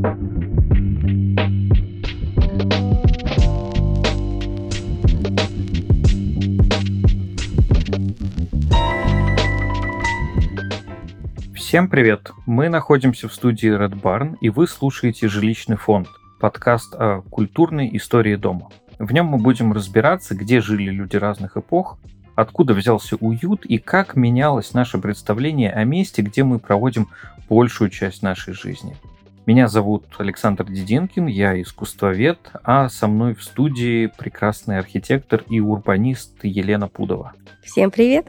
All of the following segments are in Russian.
Всем привет! Мы находимся в студии Red Barn, и вы слушаете «Жилищный фонд» — подкаст о культурной истории дома. В нем мы будем разбираться, где жили люди разных эпох, откуда взялся уют и как менялось наше представление о месте, где мы проводим большую часть нашей жизни. Меня зовут Александр Дединкин, я искусствовед, а со мной в студии прекрасный архитектор и урбанист Елена Пудова. Всем привет!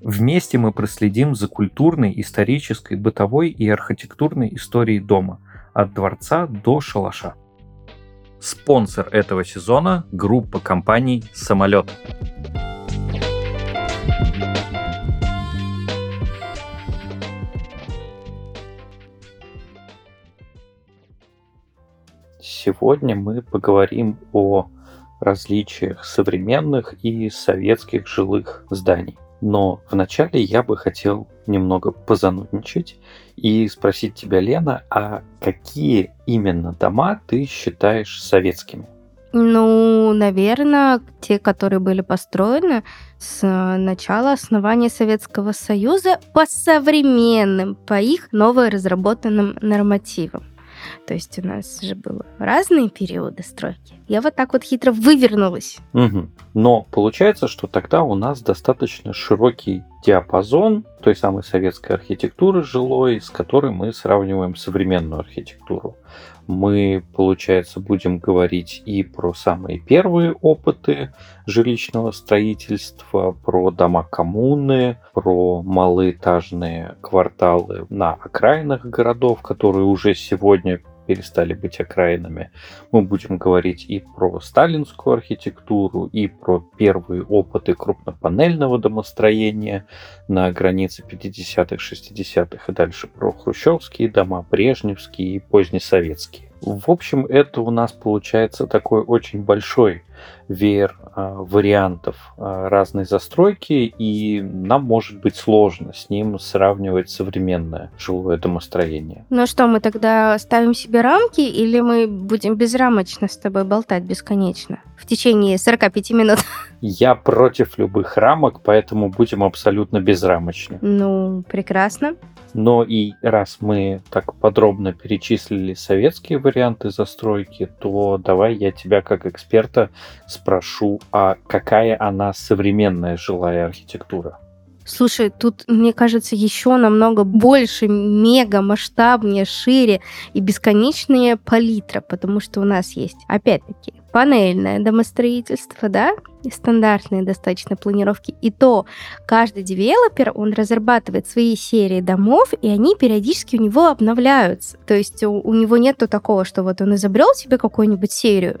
Вместе мы проследим за культурной, исторической, бытовой и архитектурной историей дома, от дворца до шалаша. Спонсор этого сезона – группа компаний «Самолет». Сегодня мы поговорим о различиях современных и советских жилых зданий. Но вначале я бы хотел немного позанудничать и спросить тебя, Лена, а какие именно дома ты считаешь советскими? Ну, наверное, те, которые были построены с начала основания Советского Союза по современным, по их новоразработанным нормативам. То есть у нас же было разные периоды стройки. Я вот так вот хитро вывернулась. Угу. Но получается, что тогда у нас достаточно широкий диапазон той самой советской архитектуры жилой, с которой мы сравниваем современную архитектуру. Мы, получается, будем говорить и про самые первые опыты жилищного строительства, про дома коммуны, про малоэтажные кварталы на окраинах городов, которые уже сегодня перестали быть окраинами. Мы будем говорить и про сталинскую архитектуру, и про первые опыты крупнопанельного домостроения на границе 50-х, 60-х и дальше про хрущевские дома, брежневские и позднесоветские. В общем, это у нас получается такой очень большой веер э, вариантов э, разной застройки, и нам может быть сложно с ним сравнивать современное жилое домостроение. Ну что, мы тогда ставим себе рамки, или мы будем безрамочно с тобой болтать бесконечно в течение 45 минут? Я против любых рамок, поэтому будем абсолютно безрамочны. Ну, прекрасно. Но и раз мы так подробно перечислили советские варианты застройки, то давай я тебя как эксперта спрошу, а какая она современная жилая архитектура? Слушай, тут, мне кажется, еще намного больше, мега масштабнее, шире и бесконечная палитра, потому что у нас есть, опять-таки, панельное домостроительство, да, стандартные достаточно планировки. И то каждый девелопер, он разрабатывает свои серии домов, и они периодически у него обновляются. То есть у, у него нету такого, что вот он изобрел себе какую-нибудь серию,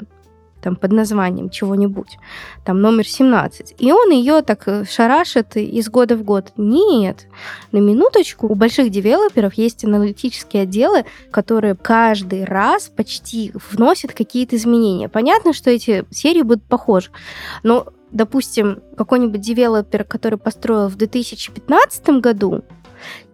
там под названием чего-нибудь, там номер 17, и он ее так э, шарашит из года в год. Нет, на минуточку, у больших девелоперов есть аналитические отделы, которые каждый раз почти вносят какие-то изменения. Понятно, что эти серии будут похожи, но допустим, какой-нибудь девелопер, который построил в 2015 году,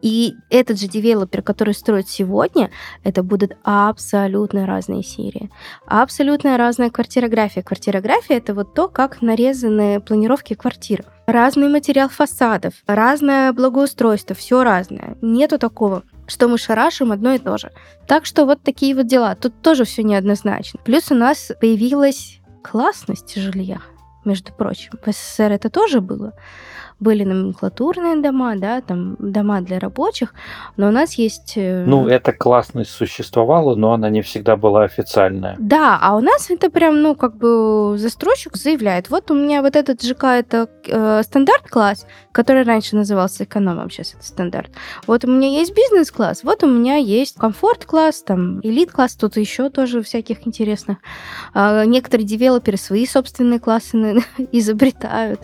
и этот же девелопер, который строит сегодня, это будут абсолютно разные серии. Абсолютно разная квартирография. Квартирография — это вот то, как нарезаны планировки квартир. Разный материал фасадов, разное благоустройство, все разное. Нету такого что мы шарашим одно и то же. Так что вот такие вот дела. Тут тоже все неоднозначно. Плюс у нас появилась классность жилья, между прочим. В СССР это тоже было были номенклатурные дома, да, там дома для рабочих, но у нас есть... Э, ну, эта классность существовала, но она не всегда была официальная. Да, а у нас это прям, ну, как бы застройщик заявляет, вот у меня вот этот ЖК это э, стандарт-класс, который раньше назывался экономом, сейчас это стандарт. Вот у меня есть бизнес-класс, вот у меня есть комфорт-класс, там, элит-класс, тут еще тоже всяких интересных. А, некоторые девелоперы свои собственные классы изобретают.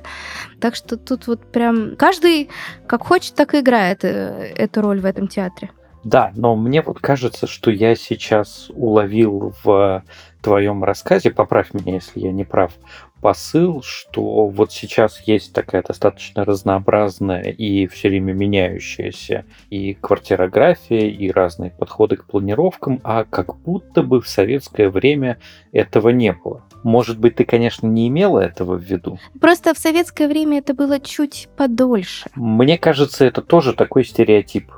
Так что тут вот прям каждый как хочет, так и играет э, эту роль в этом театре. Да, но мне вот кажется, что я сейчас уловил в твоем рассказе, поправь меня, если я не прав, посыл, что вот сейчас есть такая достаточно разнообразная и все время меняющаяся и квартирография, и разные подходы к планировкам, а как будто бы в советское время этого не было. Может быть, ты, конечно, не имела этого в виду. Просто в советское время это было чуть подольше. Мне кажется, это тоже такой стереотип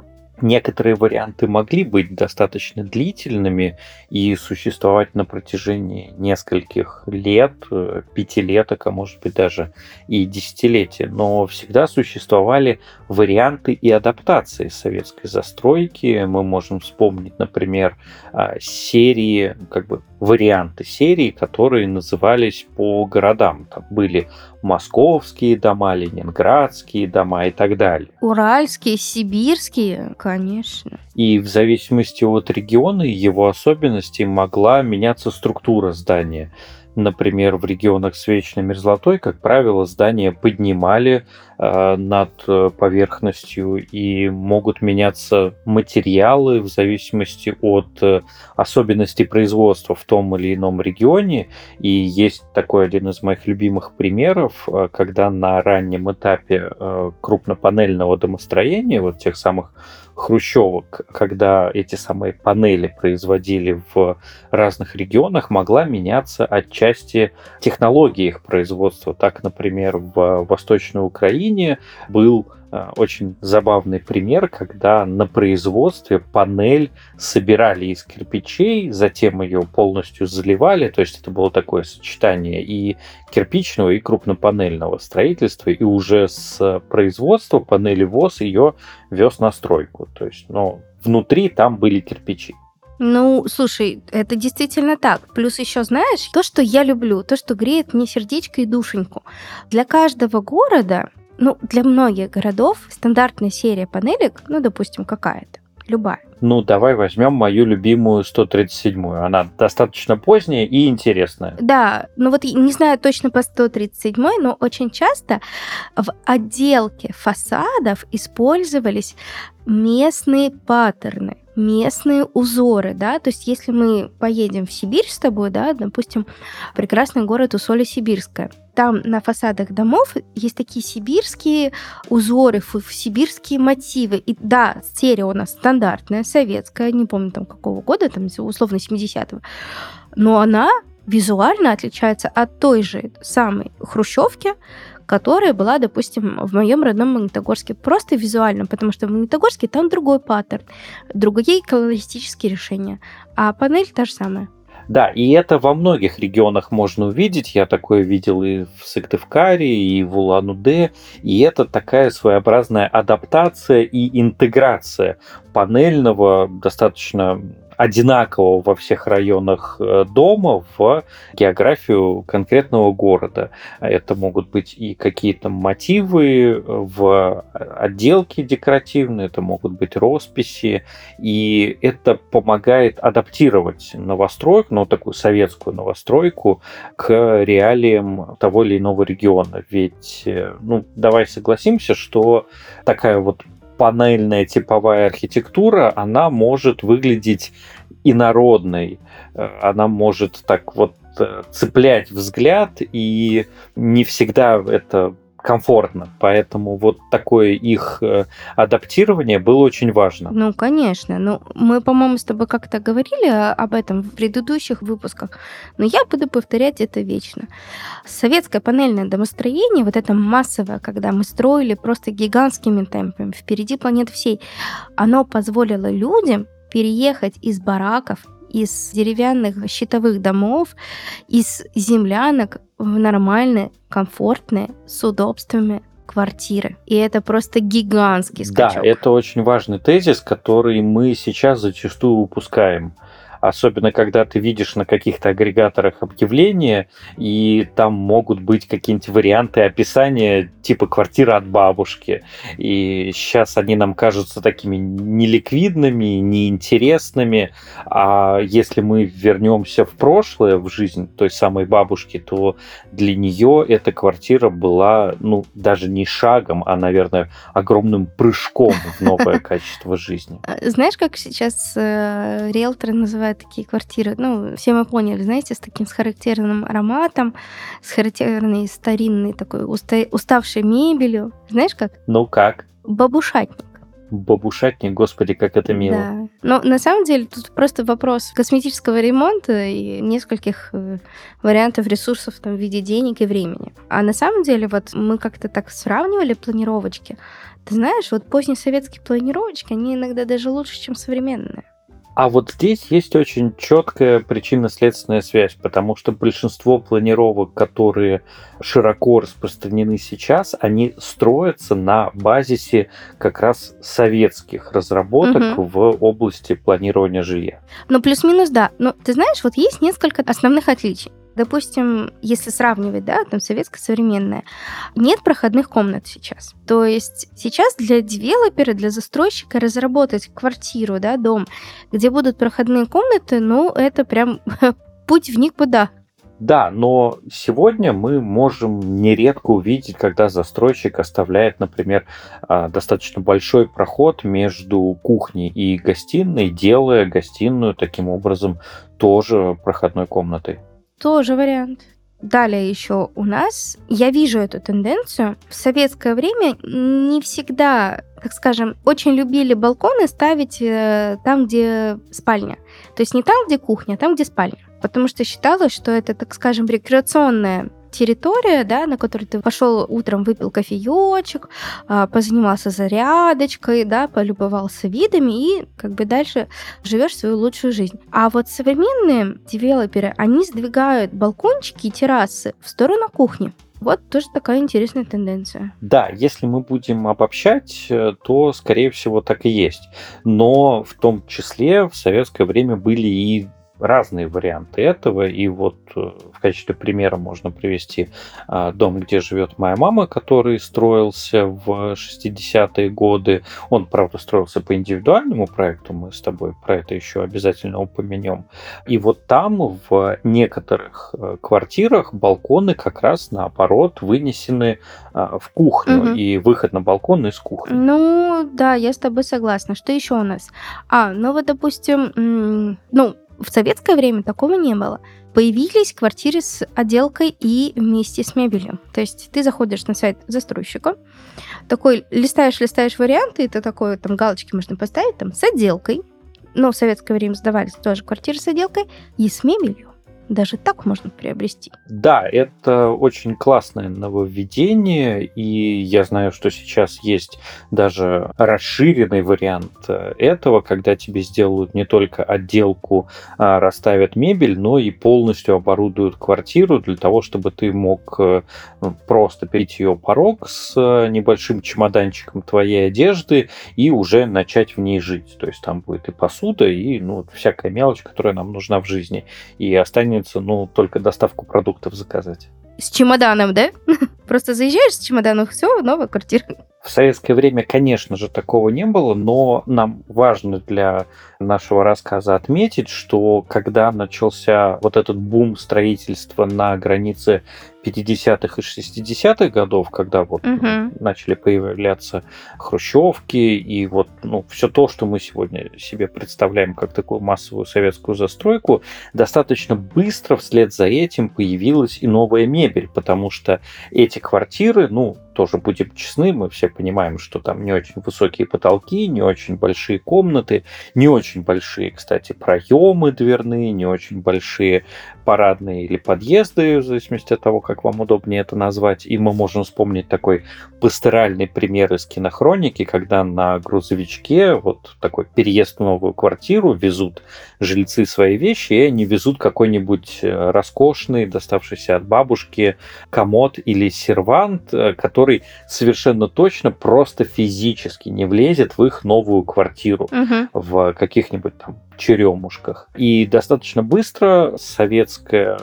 некоторые варианты могли быть достаточно длительными и существовать на протяжении нескольких лет, э, пятилеток, а может быть даже и десятилетия. Но всегда существовали варианты и адаптации советской застройки. Мы можем вспомнить, например, а, серии, как бы варианты серии, которые назывались по городам. Там были московские дома, ленинградские дома и так далее. Уральские, сибирские, конечно. И в зависимости от региона и его особенностей могла меняться структура здания. Например, в регионах с вечной мерзлотой, как правило, здания поднимали над э, поверхностью и могут меняться материалы в зависимости от э, особенностей производства в том или ином регионе. И есть такой один из моих любимых примеров, э, когда на раннем этапе э, крупнопанельного домостроения, вот тех самых хрущевок, когда эти самые панели производили в разных регионах, могла меняться отчасти технологии их производства. Так, например, в Восточной Украине был Э, очень забавный пример, когда на производстве панель собирали из кирпичей, затем ее полностью заливали, то есть это было такое сочетание и кирпичного, и крупнопанельного строительства, и уже с производства панели ВОЗ ее вез на стройку. То есть, ну, внутри там были кирпичи. Ну, слушай, это действительно так. Плюс еще, знаешь, то, что я люблю, то, что греет мне сердечко и душеньку. Для каждого города ну, для многих городов стандартная серия панелек, ну, допустим, какая-то, любая. Ну, давай возьмем мою любимую 137-ю. Она достаточно поздняя и интересная. Да, ну вот не знаю точно по 137 но очень часто в отделке фасадов использовались местные паттерны местные узоры, да, то есть если мы поедем в Сибирь с тобой, да, допустим, прекрасный город Усолье-Сибирское, там на фасадах домов есть такие сибирские узоры, сибирские мотивы. И да, серия у нас стандартная, советская, не помню там какого года, там условно 70-го, но она визуально отличается от той же самой хрущевки, которая была, допустим, в моем родном Магнитогорске. Просто визуально, потому что в Магнитогорске там другой паттерн, другие колористические решения, а панель та же самая. Да, и это во многих регионах можно увидеть. Я такое видел и в Сыктывкаре, и в Улан-Удэ. И это такая своеобразная адаптация и интеграция панельного, достаточно одинакового во всех районах э, дома в географию конкретного города. Это могут быть и какие-то мотивы в отделке декоративные, это могут быть росписи, и это помогает адаптировать новостройку, ну, такую советскую новостройку, к реалиям того или иного региона. Ведь, э, ну, давай согласимся, что такая вот панельная типовая архитектура, она может выглядеть инородной, э, она может так вот э, цеплять взгляд, и не всегда это комфортно. Поэтому вот такое их э, адаптирование было очень важно. Ну, конечно. Ну, мы, по-моему, с тобой как-то говорили об этом в предыдущих выпусках, но я буду повторять это вечно. Советское панельное домостроение, вот это массовое, когда мы строили просто гигантскими темпами, впереди планеты всей, оно позволило людям переехать из бараков из деревянных щитовых домов, из землянок в нормальные, комфортные, с удобствами квартиры. И это просто гигантский скачок. Да, это очень важный тезис, который мы сейчас зачастую упускаем. Особенно, когда ты видишь на каких-то агрегаторах объявления, и там могут быть какие-нибудь варианты описания типа квартира от бабушки. И сейчас они нам кажутся такими неликвидными, неинтересными. А если мы вернемся в прошлое, в жизнь той самой бабушки, то для нее эта квартира была, ну, даже не шагом, а, наверное, огромным прыжком в новое качество жизни. А, знаешь, как сейчас э, риэлторы называют такие квартиры? Ну, все мы поняли, знаете, с таким с характерным ароматом, с характерной старинной такой уста- уставшей мебелью. Знаешь как? Ну как? Бабушатник бабушатник, господи, как это мило. Да. Но на самом деле тут просто вопрос косметического ремонта и нескольких э, вариантов ресурсов там, в виде денег и времени. А на самом деле вот мы как-то так сравнивали планировочки. Ты знаешь, вот позднесоветские планировочки, они иногда даже лучше, чем современные. А вот здесь есть очень четкая причинно-следственная связь, потому что большинство планировок, которые широко распространены сейчас, они строятся на базисе как раз советских разработок угу. в области планирования жилья. Ну, плюс-минус, да. Но ты знаешь, вот есть несколько основных отличий. Допустим, если сравнивать, да, там советское современное, нет проходных комнат сейчас. То есть сейчас для девелопера, для застройщика разработать квартиру, да, дом, где будут проходные комнаты, ну, это прям путь в никуда. Да, но сегодня мы можем нередко увидеть, когда застройщик оставляет, например, а, достаточно большой проход между кухней и гостиной, делая гостиную таким образом тоже проходной комнатой. Тоже вариант. Далее еще у нас, я вижу эту тенденцию. В советское время не всегда, так скажем, очень любили балконы ставить э, там, где спальня. То есть не там, где кухня, а там, где спальня. Потому что считалось, что это, так скажем, рекреационная территория, да, на которой ты пошел утром, выпил кофеечек, а, позанимался зарядочкой, да, полюбовался видами и как бы дальше живешь свою лучшую жизнь. А вот современные девелоперы, они сдвигают балкончики и террасы в сторону кухни. Вот тоже такая интересная тенденция. Да, если мы будем обобщать, э, то, скорее всего, так и есть. Но в том числе в советское время были и разные варианты этого. И вот э, в качестве примера можно привести а, дом, где живет моя мама, который строился в 60-е годы. Он, правда, строился по индивидуальному проекту, мы с тобой про это еще обязательно упомянем. И вот там в некоторых э, квартирах балконы как раз наоборот вынесены а, в кухню угу. и выход на балкон из кухни. Ну, да, я с тобой согласна. Что еще у нас? А, ну вот, допустим, ну, в советское время такого не было. Появились квартиры с отделкой и вместе с мебелью. То есть ты заходишь на сайт застройщика, такой листаешь, листаешь варианты, это такое, там галочки можно поставить, там с отделкой. Но в советское время сдавались тоже квартиры с отделкой и с мебелью даже так можно приобрести. Да, это очень классное нововведение, и я знаю, что сейчас есть даже расширенный вариант э, этого, когда тебе сделают не только отделку, а расставят мебель, но и полностью оборудуют квартиру для того, чтобы ты мог э, просто перейти ее порог с э, небольшим чемоданчиком твоей одежды и уже начать в ней жить. То есть там будет и посуда, и ну, всякая мелочь, которая нам нужна в жизни. И останется останется, ну, только доставку продуктов заказать. С чемоданом, да? Просто заезжаешь с чемоданом, все, новая квартира. В советское время, конечно же, такого не было, но нам важно для нашего рассказа отметить, что когда начался вот этот бум строительства на границе 50-х и 60-х годов, когда вот угу. начали появляться хрущевки и вот ну, все то, что мы сегодня себе представляем как такую массовую советскую застройку, достаточно быстро вслед за этим появилась и новая мебель, потому что эти квартиры, ну, тоже будем честны, мы все понимаем, что там не очень высокие потолки, не очень большие комнаты, не очень большие, кстати, проемы дверные, не очень большие парадные или подъезды, в зависимости от того, как вам удобнее это назвать. И мы можем вспомнить такой пасторальный пример из кинохроники, когда на грузовичке вот такой переезд в новую квартиру везут жильцы свои вещи, и они везут какой-нибудь э, роскошный, доставшийся от бабушки комод или сервант, э, который совершенно точно просто физически не влезет в их новую квартиру угу. в каких-нибудь там черемушках. И достаточно быстро советская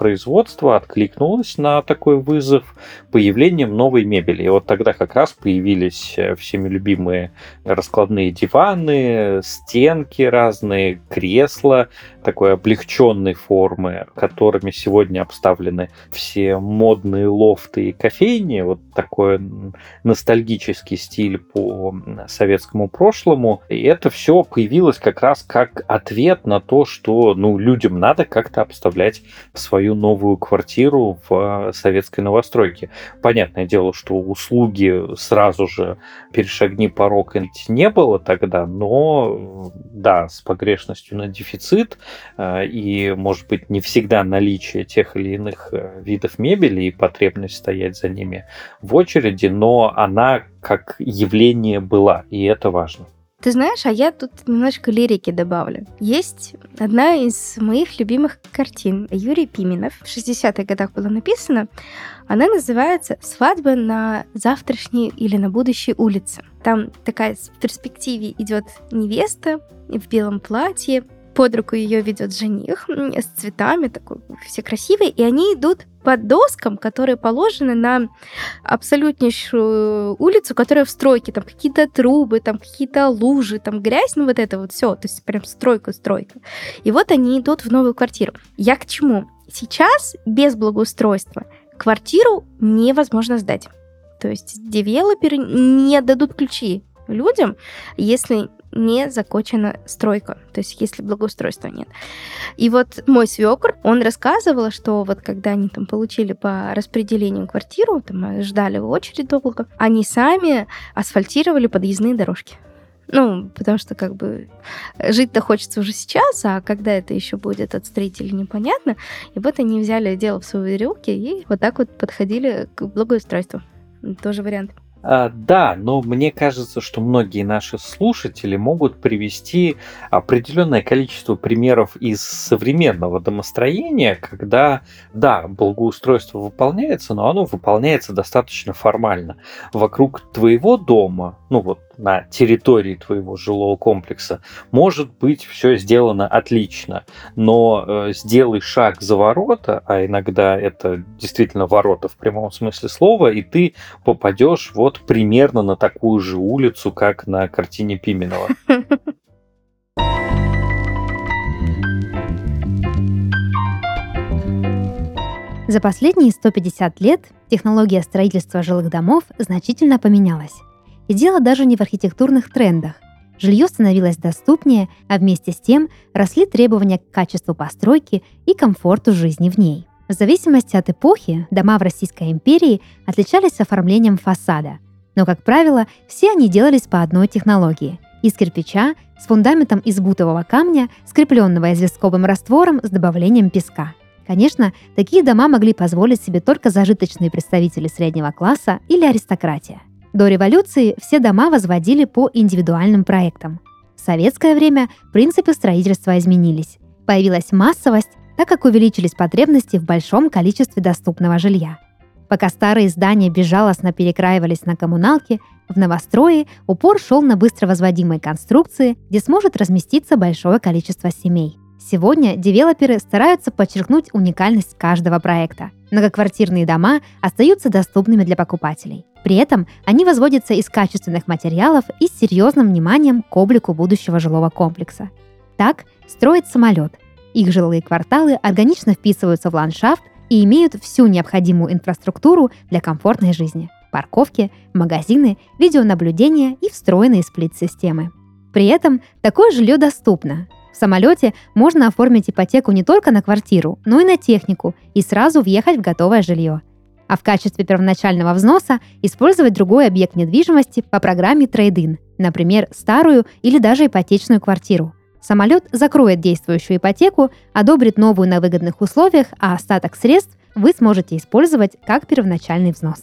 производство откликнулось на такой вызов появлением новой мебели. И вот тогда как раз появились э, всеми любимые раскладные диваны, стенки разные, кресла такой облегченной формы, которыми сегодня обставлены все модные лофты и кофейни. Вот такой ностальгический стиль по советскому прошлому. И это все появилось как раз как ответ на то, что ну, людям надо как-то обставлять свою новую квартиру в советской новостройке. Понятное дело, что услуги сразу же перешагни порог не было тогда, но да, с погрешностью на дефицит э, и, может быть, не всегда наличие тех или иных э, видов мебели и потребность стоять за ними в очереди, но она как явление была, и это важно. Ты знаешь, а я тут немножко лирики добавлю. Есть одна из моих любимых картин Юрий Пименов. В 60-х годах была написана. Она называется «Свадьба на завтрашней или на будущей улице». Там такая в перспективе идет невеста в белом платье, под руку ее ведет жених с цветами, такой, все красивые, и они идут под доскам, которые положены на абсолютнейшую улицу, которая в стройке, там какие-то трубы, там какие-то лужи, там грязь, ну вот это вот все, то есть прям стройка-стройка. И вот они идут в новую квартиру. Я к чему? Сейчас без благоустройства квартиру невозможно сдать. То есть девелоперы не дадут ключи людям, если не закончена стройка, то есть если благоустройства нет. И вот мой свекр, он рассказывал, что вот когда они там получили по распределению квартиру, там ждали в очередь долго, они сами асфальтировали подъездные дорожки. Ну, потому что как бы жить-то хочется уже сейчас, а когда это еще будет от строителей непонятно. И вот они взяли дело в свои руки и вот так вот подходили к благоустройству. Тоже вариант. А, да, но мне кажется, что многие наши слушатели могут привести определенное количество примеров из современного домостроения, когда, да, благоустройство выполняется, но оно выполняется достаточно формально. Вокруг твоего дома, ну вот на территории твоего жилого комплекса, может быть все сделано отлично, но э, сделай шаг за ворота, а иногда это действительно ворота в прямом смысле слова, и ты попадешь вот примерно на такую же улицу, как на картине Пименова. За последние 150 лет технология строительства жилых домов значительно поменялась. И дело даже не в архитектурных трендах. Жилье становилось доступнее, а вместе с тем росли требования к качеству постройки и комфорту жизни в ней. В зависимости от эпохи дома в Российской империи отличались оформлением фасада. Но, как правило, все они делались по одной технологии – из кирпича с фундаментом из бутового камня, скрепленного известковым раствором с добавлением песка. Конечно, такие дома могли позволить себе только зажиточные представители среднего класса или аристократия. До революции все дома возводили по индивидуальным проектам. В советское время принципы строительства изменились. Появилась массовость, так как увеличились потребности в большом количестве доступного жилья. Пока старые здания безжалостно перекраивались на коммуналки, в новострое упор шел на быстро возводимые конструкции, где сможет разместиться большое количество семей. Сегодня девелоперы стараются подчеркнуть уникальность каждого проекта. Многоквартирные дома остаются доступными для покупателей. При этом они возводятся из качественных материалов и с серьезным вниманием к облику будущего жилого комплекса. Так строит самолет. Их жилые кварталы органично вписываются в ландшафт и имеют всю необходимую инфраструктуру для комфортной жизни. Парковки, магазины, видеонаблюдение и встроенные сплит-системы. При этом такое жилье доступно. В самолете можно оформить ипотеку не только на квартиру, но и на технику и сразу въехать в готовое жилье – а в качестве первоначального взноса использовать другой объект недвижимости по программе Trade-in, например, старую или даже ипотечную квартиру. Самолет закроет действующую ипотеку, одобрит новую на выгодных условиях, а остаток средств вы сможете использовать как первоначальный взнос.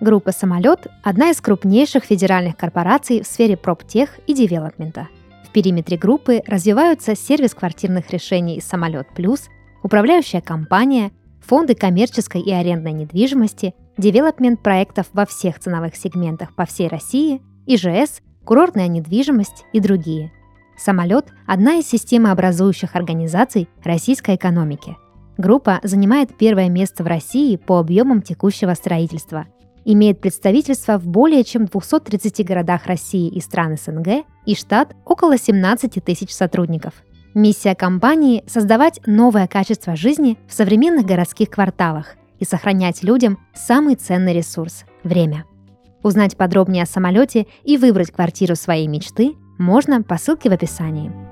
Группа «Самолет» – одна из крупнейших федеральных корпораций в сфере проптех и девелопмента. В периметре группы развиваются сервис квартирных решений «Самолет Плюс», управляющая компания, фонды коммерческой и арендной недвижимости, девелопмент проектов во всех ценовых сегментах по всей России, ИЖС, курортная недвижимость и другие. Самолет – одна из системообразующих организаций российской экономики. Группа занимает первое место в России по объемам текущего строительства. Имеет представительство в более чем 230 городах России и стран СНГ и штат около 17 тысяч сотрудников. Миссия компании – создавать новое качество жизни в современных городских кварталах и сохранять людям самый ценный ресурс – время. Узнать подробнее о самолете и выбрать квартиру своей мечты можно по ссылке в описании.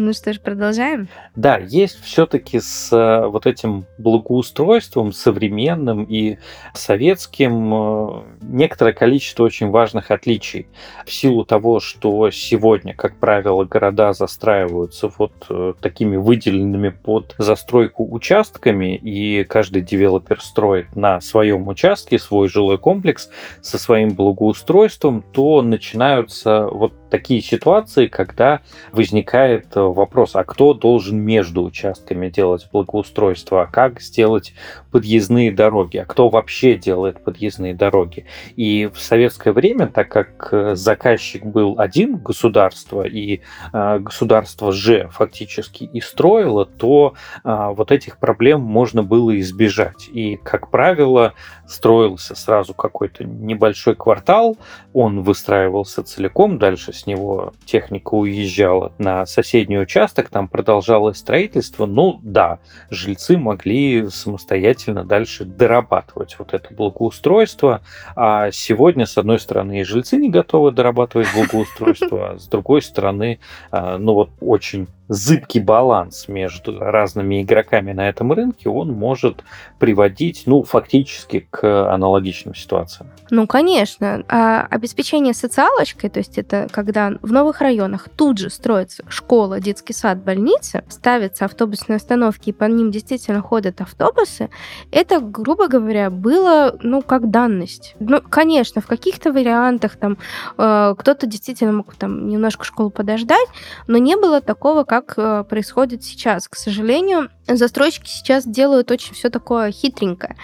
Ну что ж, продолжаем. Да, есть все-таки с э, вот этим благоустройством современным и советским э, некоторое количество очень важных отличий. В силу того, что сегодня, как правило, города застраиваются вот э, такими выделенными под застройку участками, и каждый девелопер строит на своем участке свой жилой комплекс со своим благоустройством, то начинаются вот такие ситуации, когда возникает вопрос, а кто должен между участками делать благоустройство, а как сделать подъездные дороги, а кто вообще делает подъездные дороги. И в советское время, так как э, заказчик был один, государство, и э, государство же фактически и строило, то вот этих проблем можно было избежать. И, как правило, строился сразу какой-то небольшой квартал, он выстраивался целиком, дальше с него техника уезжала на соседний участок, там продолжалось строительство. Ну да, жильцы могли самостоятельно дальше дорабатывать вот это благоустройство. А сегодня, с одной стороны, и жильцы не готовы дорабатывать благоустройство, а с другой стороны, а, ну вот очень зыбкий баланс между разными игроками на этом рынке, он может приводить, ну, фактически к аналогичным ситуациям. Ну, конечно. А обеспечение социалочкой, то есть это когда в новых районах тут же строится школа, детский сад, больница, ставятся автобусные остановки, и по ним действительно ходят автобусы, это, грубо говоря, было, ну, как данность. Ну, конечно, в каких-то вариантах там э, кто-то действительно мог там немножко школу подождать, но не было такого, как как э, происходит сейчас. К сожалению, застройщики сейчас делают очень все такое хитренькое.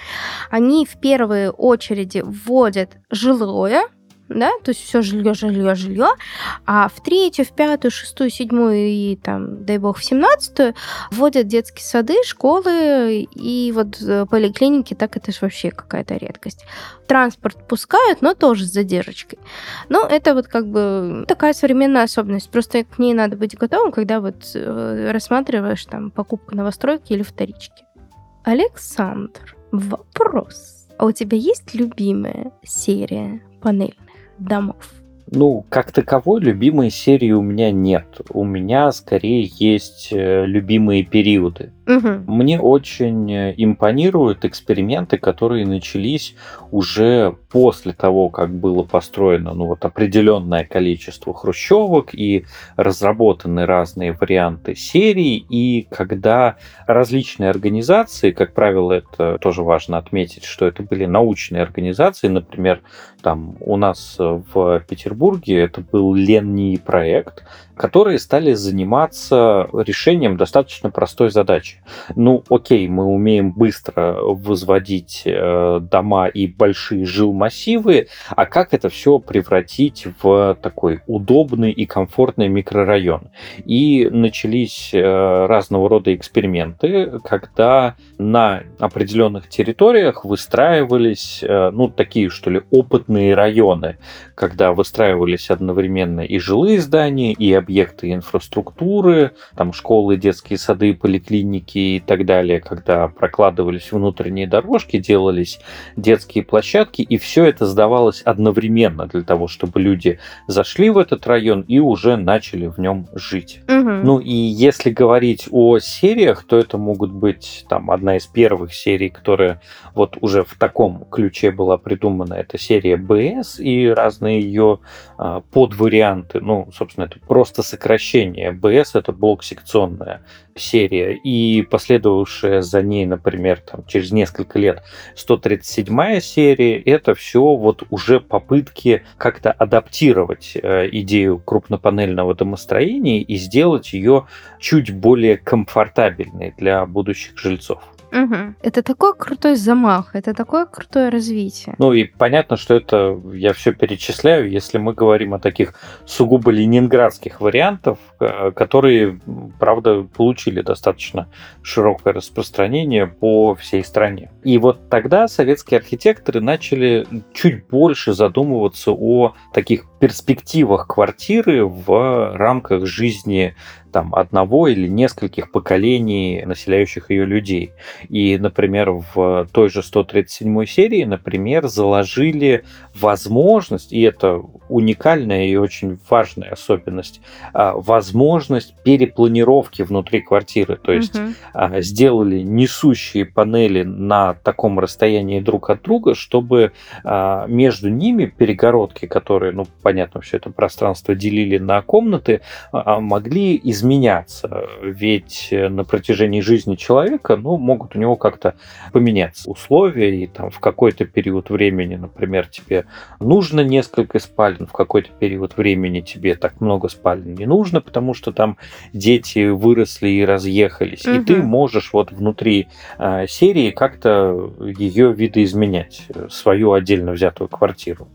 Они в первые очереди вводят жилое, да, то есть все жилье, жилье, жилье, а в третью, в пятую, шестую, седьмую и там, дай бог, в семнадцатую вводят детские сады, школы и вот э, поликлиники, так это же вообще какая-то редкость. Транспорт пускают, но тоже с задержкой. Ну, это вот как бы такая современная особенность, просто к ней надо быть готовым, когда вот э, рассматриваешь там покупку новостройки или вторички. Александр, вопрос. А у тебя есть любимая серия панель? Домов? Ну, как таковой любимой серии у меня нет. У меня скорее есть э, любимые периоды. Угу. Мне очень э, импонируют эксперименты, которые начались уже после того, как было построено ну, вот, определенное количество хрущевок и разработаны разные варианты серий, и когда различные организации, как правило, это тоже важно отметить, что это были научные организации, например, там у нас в Петербурге это был Ленни проект, которые стали заниматься решением достаточно простой задачи. Ну, окей, мы умеем быстро возводить э, дома и большие жилмассивы, а как это все превратить в такой удобный и комфортный микрорайон? И начались э, разного рода эксперименты, когда на определенных территориях выстраивались, э, ну, такие, что ли, опытные районы, когда выстраивались одновременно и жилые здания, и объекты инфраструктуры, там школы, детские сады, поликлиники и так далее, когда прокладывались внутренние дорожки, делались детские площадки, и все это сдавалось одновременно для того, чтобы люди зашли в этот район и уже начали в нем жить. Угу. Ну и если говорить о сериях, то это могут быть там одна из первых серий, которая вот уже в таком ключе была придумана, это серия БС и разные ее а, подварианты. Ну, собственно, это просто сокращение. БС это блок секционная серия, и последовавшая за ней, например, там, через несколько лет 137 серия, это все вот уже попытки как-то адаптировать э, идею крупнопанельного домостроения и сделать ее чуть более комфортабельной для будущих жильцов. Угу. Это такой крутой замах, это такое крутое развитие. Ну и понятно, что это я все перечисляю, если мы говорим о таких сугубо ленинградских вариантах, э, которые, правда, получили достаточно широкое распространение по всей стране. И вот тогда советские архитекторы начали чуть больше задумываться о таких перспективах квартиры в рамках жизни там, одного или нескольких поколений населяющих ее людей. И, например, в той же 137 серии, например, заложили возможность, и это уникальная и очень важная особенность, а, возможность перепланировки внутри квартиры. То есть угу. сделали несущие панели на таком расстоянии друг от друга, чтобы а, между ними перегородки, которые, ну, понятно, все это пространство делили на комнаты, могли измениться изменяться. Ведь э, на протяжении жизни человека ну, могут у него как-то поменяться условия, и там в какой-то период времени, например, тебе нужно несколько спален, в какой-то период времени тебе так много спален не нужно, потому что там дети выросли и разъехались, угу. и ты можешь вот внутри э, серии как-то ее видоизменять, э, свою отдельно взятую квартиру.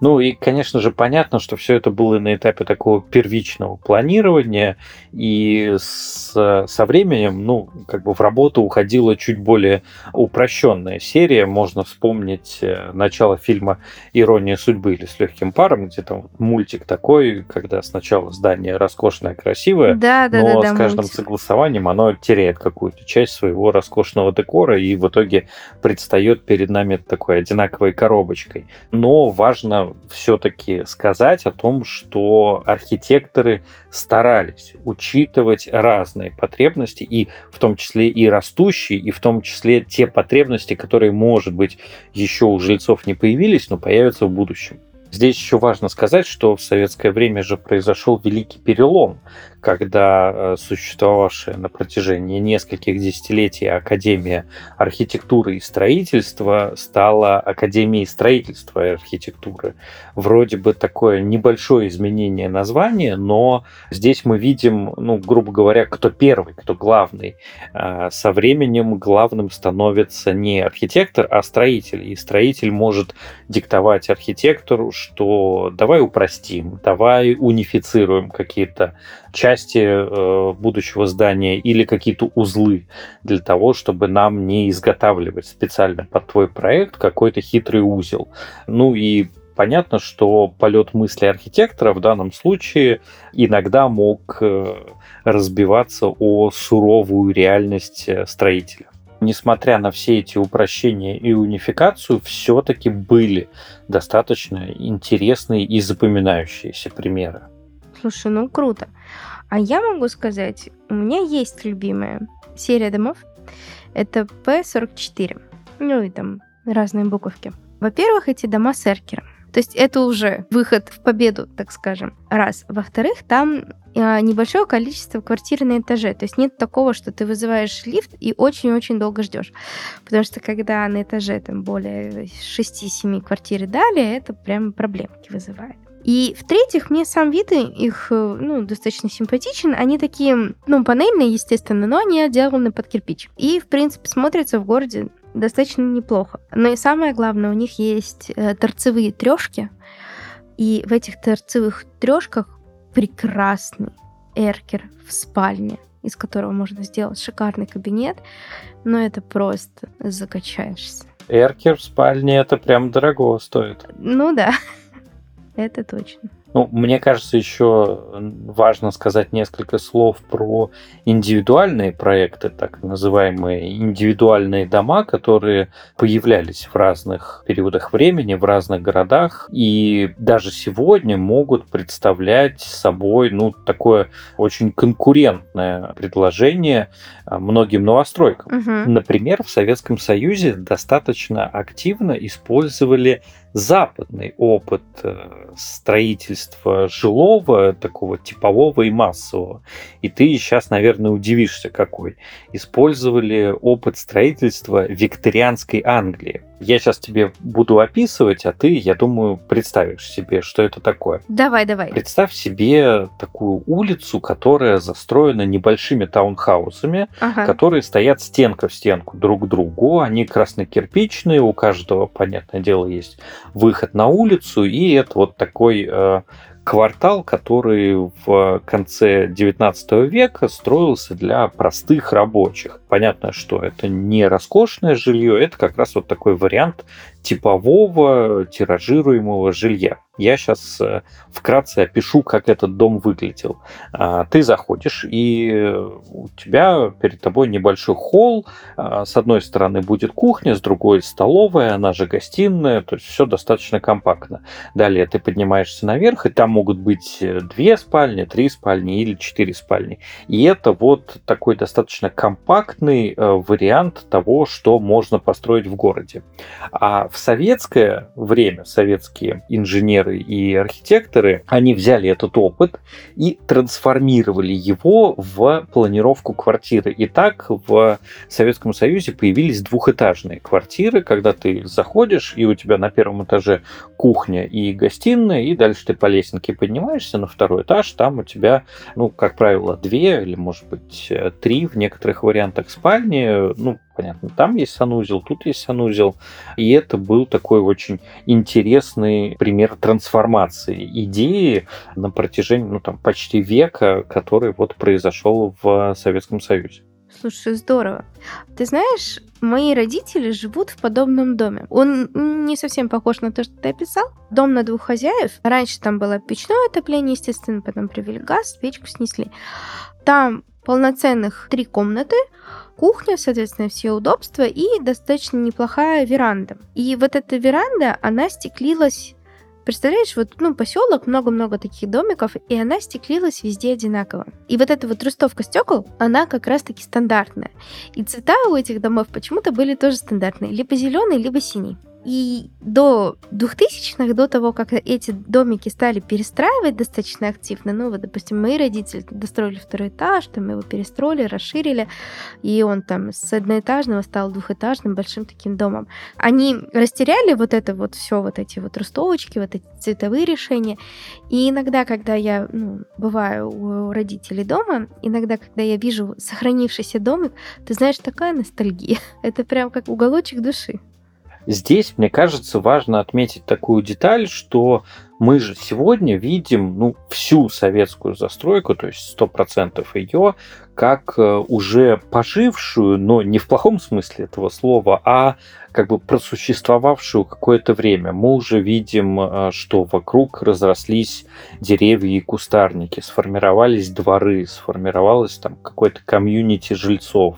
Ну и, конечно же, понятно, что все это было на этапе такого первичного планирования, и с, со временем, ну, как бы в работу уходила чуть более упрощенная серия. Можно вспомнить э, начало фильма «Ирония судьбы» или «С легким паром», где там мультик такой, когда сначала здание роскошное, красивое, да, да, но да, с да, каждым мультик. согласованием оно теряет какую-то часть своего роскошного декора, и в итоге предстает перед нами такой одинаковой коробочкой. Но важно все-таки сказать о том, что архитекторы старались учитывать разные потребности, и в том числе и растущие, и в том числе те потребности, которые, может быть, еще у жильцов не появились, но появятся в будущем. Здесь еще важно сказать, что в советское время же произошел великий перелом, когда э, существовавшая на протяжении нескольких десятилетий Академия архитектуры и строительства стала Академией строительства и архитектуры. Вроде бы такое небольшое изменение названия, но здесь мы видим, ну, грубо говоря, кто первый, кто главный. Э, со временем главным становится не архитектор, а строитель. И строитель может диктовать архитектору, что давай упростим, давай унифицируем какие-то части э, будущего здания или какие-то узлы для того, чтобы нам не изготавливать специально под твой проект какой-то хитрый узел. Ну и понятно, что полет мысли архитектора в данном случае иногда мог э, разбиваться о суровую реальность э, строителя несмотря на все эти упрощения и унификацию, все-таки были достаточно интересные и запоминающиеся примеры. Слушай, ну круто. А я могу сказать, у меня есть любимая серия домов. Это P44. Ну и там разные буковки. Во-первых, эти дома с эркером. То есть это уже выход в победу, так скажем. Раз. Во-вторых, там а, небольшое количество квартир на этаже. То есть нет такого, что ты вызываешь лифт и очень-очень долго ждешь. Потому что когда на этаже там более 6-7 квартир и далее, это прям проблемки вызывает. И в-третьих, мне сам вид их э, ну, достаточно симпатичен. Они такие, ну, панельные, естественно, но они отделаны под кирпич. И, в принципе, смотрятся в городе достаточно неплохо. Но и самое главное, у них есть э, торцевые трешки. И в этих торцевых трешках прекрасный эркер в спальне, из которого можно сделать шикарный кабинет. Но это просто закачаешься. Эркер в спальне это прям дорого стоит. Ну да. Это точно. Ну, мне кажется, еще важно сказать несколько слов про индивидуальные проекты, так называемые индивидуальные дома, которые появлялись в разных периодах времени, в разных городах, и даже сегодня могут представлять собой ну, такое очень конкурентное предложение а, многим новостройкам. Угу. Например, в Советском Союзе достаточно активно использовали западный опыт э, строительства жилого, такого типового и массового. И ты сейчас, наверное, удивишься, какой. Использовали опыт строительства викторианской Англии. Я сейчас тебе буду описывать, а ты, я думаю, представишь себе, что это такое. Давай, давай. Представь себе такую улицу, которая застроена небольшими таунхаусами, ага. которые стоят стенка в стенку друг к другу. Они красно-кирпичные, у каждого, понятное дело, есть выход на улицу, и это вот такой э, квартал, который в конце 19 века строился для простых рабочих. Понятно, что это не роскошное жилье, это как раз вот такой вариант типового тиражируемого жилья. Я сейчас э, вкратце опишу, как этот дом выглядел. А, ты заходишь, и у тебя перед тобой небольшой холл. А, с одной стороны будет кухня, с другой столовая, она же гостиная, то есть все достаточно компактно. Далее ты поднимаешься наверх, и там могут быть э, две спальни, три спальни или четыре спальни. И это вот такой достаточно компактный э, вариант того, что можно построить в городе. А в советское время советские инженеры и архитекторы, они взяли этот опыт и трансформировали его в планировку квартиры. И так в Советском Союзе появились двухэтажные квартиры, когда ты заходишь, и у тебя на первом этаже кухня и гостиная, и дальше ты по лесенке поднимаешься на второй этаж, там у тебя, ну, как правило, две или, может быть, три в некоторых вариантах спальни, ну, понятно, там есть санузел, тут есть санузел. И это был такой очень интересный пример трансформации идеи на протяжении ну, там, почти века, который вот произошел в Советском Союзе. Слушай, здорово. Ты знаешь, мои родители живут в подобном доме. Он не совсем похож на то, что ты описал. Дом на двух хозяев. Раньше там было печное отопление, естественно, потом привели газ, печку снесли. Там полноценных три комнаты, кухня, соответственно, все удобства и достаточно неплохая веранда. И вот эта веранда, она стеклилась Представляешь, вот, ну, поселок, много-много таких домиков, и она стеклилась везде одинаково. И вот эта вот рустовка стекол, она как раз-таки стандартная. И цвета у этих домов почему-то были тоже стандартные, либо зеленый, либо синий. И до 2000-х, до того, как эти домики стали перестраивать достаточно активно, ну вот, допустим, мои родители достроили второй этаж, там его перестроили, расширили, и он там с одноэтажного стал двухэтажным большим таким домом. Они растеряли вот это вот все, вот эти вот рустовочки, вот эти цветовые решения. И иногда, когда я ну, бываю у родителей дома, иногда, когда я вижу сохранившийся домик, ты знаешь, такая ностальгия. Это прям как уголочек души. Здесь, мне кажется, важно отметить такую деталь, что мы же сегодня видим ну, всю советскую застройку, то есть 100% ее, как э, уже пожившую, но не в плохом смысле этого слова, а как бы просуществовавшую какое-то время. Мы уже видим, э, что вокруг разрослись деревья и кустарники, сформировались дворы, сформировалось там какое-то комьюнити жильцов,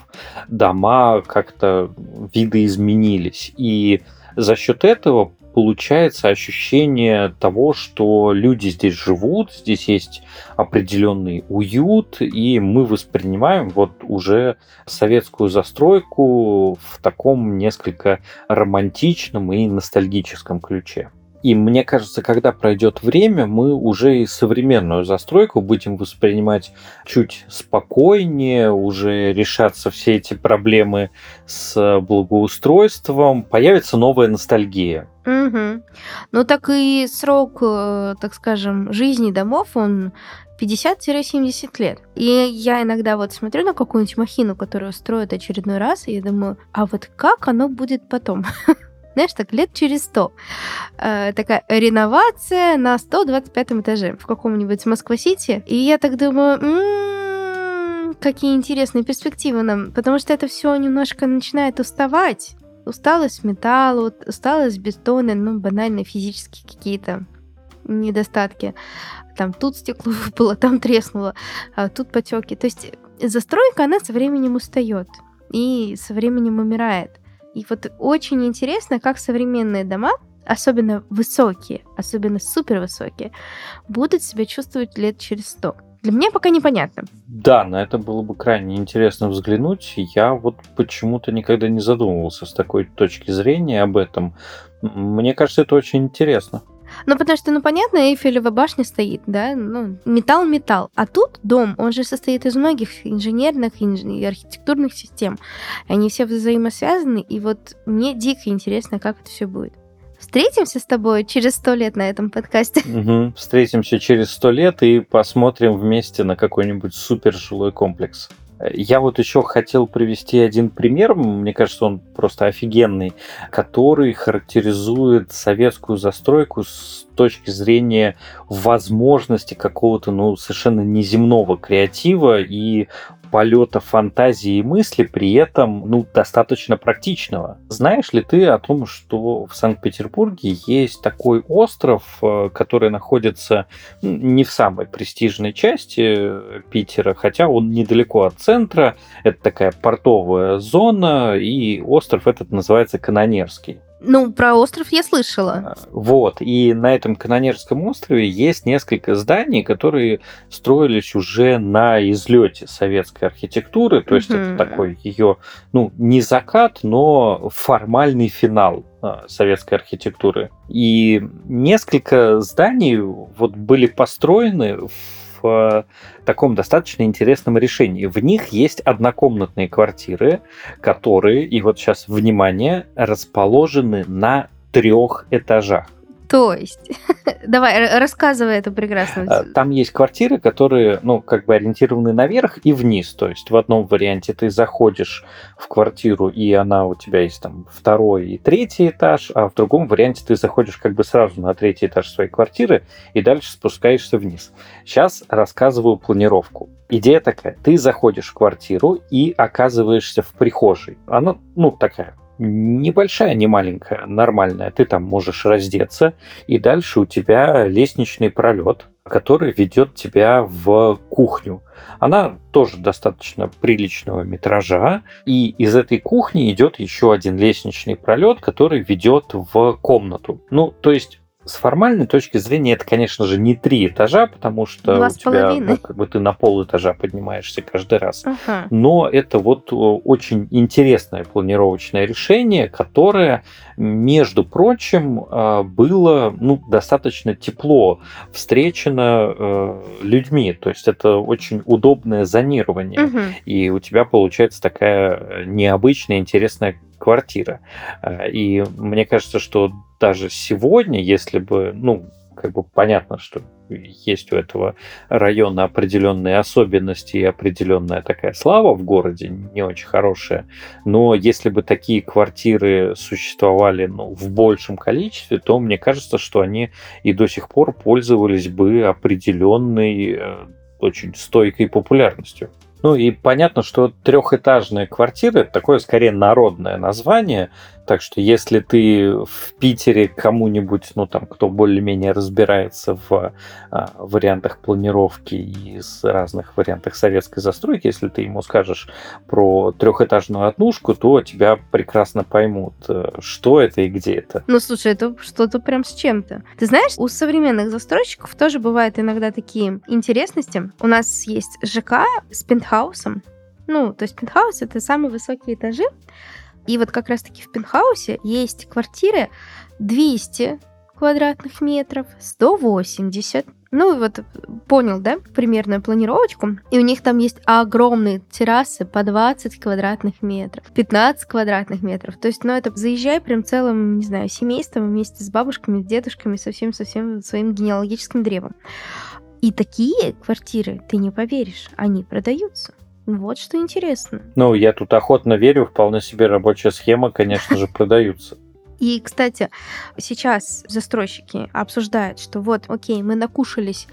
дома как-то видоизменились. И за счет этого получается ощущение того, что люди здесь живут, здесь есть определенный уют, и мы воспринимаем вот уже советскую застройку в таком несколько романтичном и ностальгическом ключе. И мне кажется, когда пройдет время, мы уже и современную застройку будем воспринимать чуть спокойнее, уже решаться все эти проблемы с благоустройством, появится новая ностальгия. Угу. Ну так и срок, э, так скажем, жизни домов, он 50-70 лет. И я иногда вот смотрю на какую-нибудь махину, которую строят очередной раз, и я думаю, а вот как оно будет потом? знаешь, так лет через 100. Э, такая реновация на 125 этаже в каком-нибудь Москва-Сити. И я так думаю, м-м, какие интересные перспективы нам, потому что это все немножко начинает уставать. Усталость металла, усталость бетона, ну, банально физические какие-то недостатки. Там тут стекло выпало, там треснуло, а тут потеки. То есть застройка, она со временем устает и со временем умирает. И вот очень интересно, как современные дома, особенно высокие, особенно супервысокие, будут себя чувствовать лет через сто. Для меня пока непонятно. Да, на это было бы крайне интересно взглянуть. Я вот почему-то никогда не задумывался с такой точки зрения об этом. Мне кажется, это очень интересно. Ну, потому что, ну, понятно, Эйфелева башня стоит, да, ну, металл-металл. А тут дом, он же состоит из многих инженерных и архитектурных систем. Они все взаимосвязаны, и вот мне дико интересно, как это все будет. Встретимся с тобой через сто лет на этом подкасте. Угу. Встретимся через сто лет и посмотрим вместе на какой-нибудь супер жилой комплекс. Я вот еще хотел привести один пример, мне кажется, он просто офигенный, который характеризует советскую застройку с точки зрения возможности какого-то, ну, совершенно неземного креатива и полета фантазии и мысли, при этом ну, достаточно практичного. Знаешь ли ты о том, что в Санкт-Петербурге есть такой остров, э, который находится не в самой престижной части э, Питера, хотя он недалеко от центра, это такая портовая зона, и остров этот называется Канонерский. Ну, про остров я слышала. Вот. И на этом канонерском острове есть несколько зданий, которые строились уже на излете советской архитектуры. То есть это такой ее, ну, не закат, но формальный финал а, советской архитектуры. И несколько зданий вот были построены в в таком достаточно интересном решении. В них есть однокомнатные квартиры, которые, и вот сейчас внимание, расположены на трех этажах. То есть, давай, рассказывай это прекрасно. А, там есть квартиры, которые, ну, как бы ориентированы наверх и вниз. То есть в одном варианте ты заходишь в квартиру, и она у тебя есть там второй и третий этаж, а в другом варианте ты заходишь как бы сразу на третий этаж своей квартиры и дальше спускаешься вниз. Сейчас рассказываю планировку. Идея такая. Ты заходишь в квартиру и оказываешься в прихожей. Она, ну, такая небольшая, не маленькая, нормальная. Ты там можешь раздеться, и дальше у тебя лестничный пролет, который ведет тебя в кухню. Она тоже достаточно приличного метража, и из этой кухни идет еще один лестничный пролет, который ведет в комнату. Ну, то есть с формальной точки зрения это, конечно же, не три этажа, потому что Два у тебя, ну, как бы ты на пол этажа поднимаешься каждый раз. Ага. Но это вот очень интересное планировочное решение, которое, между прочим, а, было ну, достаточно тепло встречено э, людьми. То есть это очень удобное зонирование. Угу. И у тебя получается такая необычная, интересная квартира. И мне кажется, что даже сегодня, если бы, ну, как бы понятно, что есть у этого района определенные особенности и определенная такая слава в городе, не очень хорошая. Но если бы такие квартиры существовали ну, в большем количестве, то мне кажется, что они и до сих пор пользовались бы определенной э, очень стойкой популярностью. Ну и понятно, что трехэтажная квартира это такое скорее народное название, так что если ты в Питере кому-нибудь, ну там, кто более-менее разбирается в а, вариантах планировки и с разных вариантах советской застройки, если ты ему скажешь про трехэтажную однушку, то тебя прекрасно поймут, э, что это и где это. Ну слушай, это что-то прям с чем-то. Ты знаешь, у современных застройщиков тоже бывают иногда такие интересности. У нас есть ЖК с пентхаусом. Ну, то есть пентхаус это самые высокие этажи, и вот как раз-таки в пентхаусе есть квартиры 200 квадратных метров, 180. Ну вот понял, да, примерную планировочку. И у них там есть огромные террасы по 20 квадратных метров, 15 квадратных метров. То есть, ну это заезжай прям целым, не знаю, семейством вместе с бабушками, с дедушками, со всем, со всем своим генеалогическим древом. И такие квартиры, ты не поверишь, они продаются. Вот что интересно. Ну, я тут охотно верю, вполне себе рабочая схема, конечно же, продаются. И, кстати, сейчас застройщики обсуждают, что вот, окей, мы накушались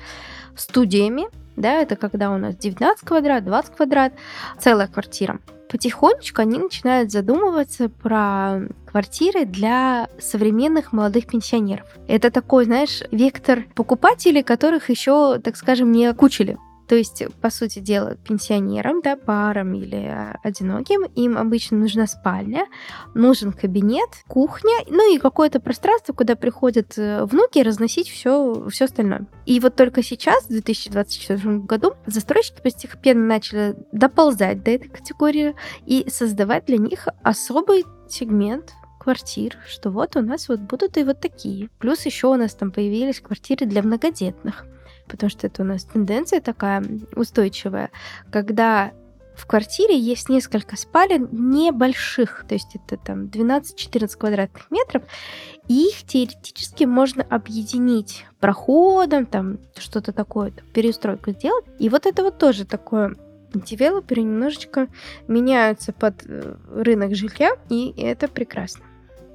студиями, да, это когда у нас 19 квадрат, 20 квадрат, целая квартира. Потихонечку они начинают задумываться про квартиры для современных молодых пенсионеров. Это такой, знаешь, вектор покупателей, которых еще, так скажем, не окучили. То есть, по сути дела, пенсионерам, да, парам или одиноким, им обычно нужна спальня, нужен кабинет, кухня, ну и какое-то пространство, куда приходят э, внуки разносить все, все остальное. И вот только сейчас, в 2024 году, застройщики постепенно начали доползать до этой категории и создавать для них особый сегмент квартир, что вот у нас вот будут и вот такие. Плюс еще у нас там появились квартиры для многодетных, потому что это у нас тенденция такая устойчивая, когда в квартире есть несколько спален небольших, то есть это там 12-14 квадратных метров, и их теоретически можно объединить проходом, там что-то такое, там, переустройку сделать. И вот это вот тоже такое девелоперы немножечко меняются под э, рынок жилья, и это прекрасно.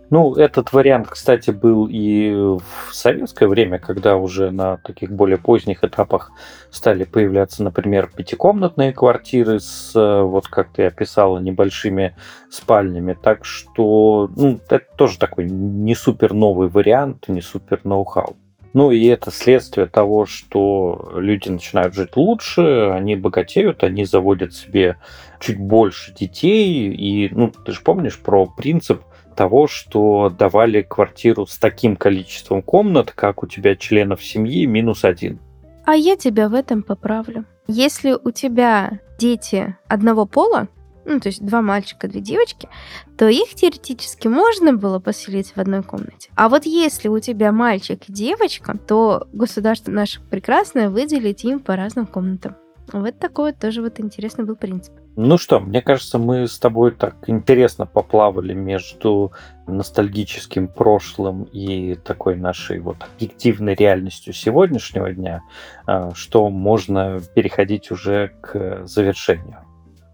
Ну, этот вариант, кстати, был и в советское время, когда уже на таких более поздних этапах стали появляться, например, пятикомнатные квартиры с, э, вот как ты описала, небольшими спальнями. Так что, ну, это тоже такой не супер новый вариант, не супер ноу-хау. Ну и это следствие того, что люди начинают жить лучше, они богатеют, они заводят себе чуть больше детей. И, ну, ты же помнишь про принцип того, что давали квартиру с таким количеством комнат, как у тебя членов семьи, минус один. А я тебя в этом поправлю. Если у тебя дети одного пола, ну, то есть два мальчика, две девочки, то их теоретически можно было поселить в одной комнате. А вот если у тебя мальчик и девочка, то государство наше прекрасное выделит им по разным комнатам. Вот такой вот тоже вот интересный был принцип. Ну что, мне кажется, мы с тобой так интересно поплавали между ностальгическим прошлым и такой нашей вот объективной реальностью сегодняшнего дня, а, что можно переходить уже к завершению.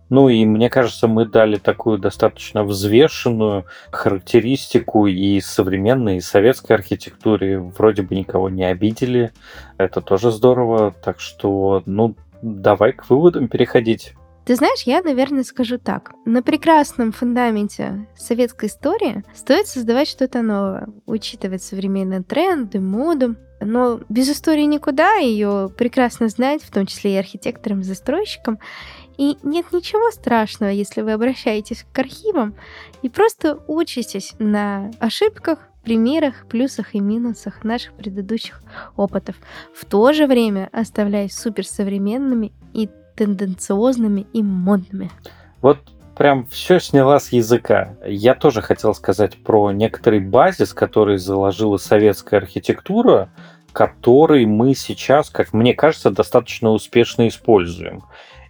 Ну и мне кажется, мы дали такую достаточно взвешенную характеристику и современной, и советской архитектуре. Вроде бы никого не обидели. Это тоже здорово. Так что, ну, давай к выводам переходить. Ты знаешь, я, наверное, скажу так. На прекрасном фундаменте советской истории стоит создавать что-то новое, учитывать современные тренды, моду. Но без истории никуда, ее прекрасно знать, в том числе и архитекторам, и застройщикам. И нет ничего страшного, если вы обращаетесь к архивам и просто учитесь на ошибках, примерах, плюсах и минусах наших предыдущих опытов. В то же время оставляясь суперсовременными и тенденциозными и модными. Вот прям все сняла с языка. Я тоже хотел сказать про некоторый базис, который заложила советская архитектура, который мы сейчас, как мне кажется, достаточно успешно используем.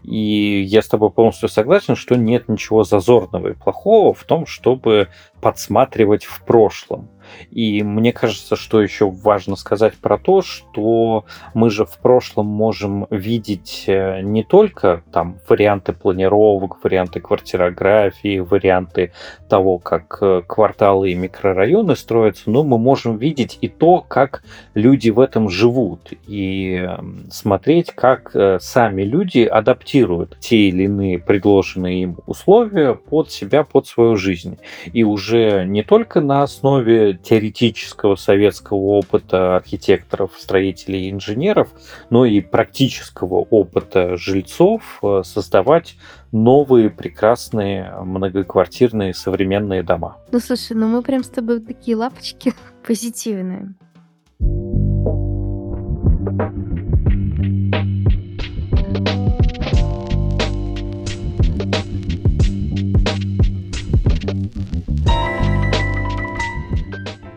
И я с тобой полностью согласен, что нет ничего зазорного и плохого в том, чтобы подсматривать в прошлом. И мне кажется, что еще важно сказать про то, что мы же в прошлом можем видеть э, не только там варианты планировок, варианты квартирографии, варианты того, как э, кварталы и микрорайоны строятся, но мы можем видеть и то, как люди в этом живут, и эм, смотреть, как э, сами люди адаптируют те или иные предложенные им условия под себя, под свою жизнь. И уже не только на основе теоретического советского опыта архитекторов, строителей и инженеров, но и практического опыта жильцов э, создавать новые прекрасные многоквартирные современные дома. Ну слушай, ну мы прям с тобой такие лапочки позитивные.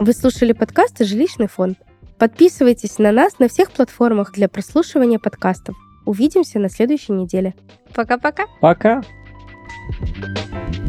Вы слушали подкасты «Жилищный фонд». Подписывайтесь на нас на всех платформах для прослушивания подкастов. Увидимся на следующей неделе. Пока-пока. Пока. -пока. Пока.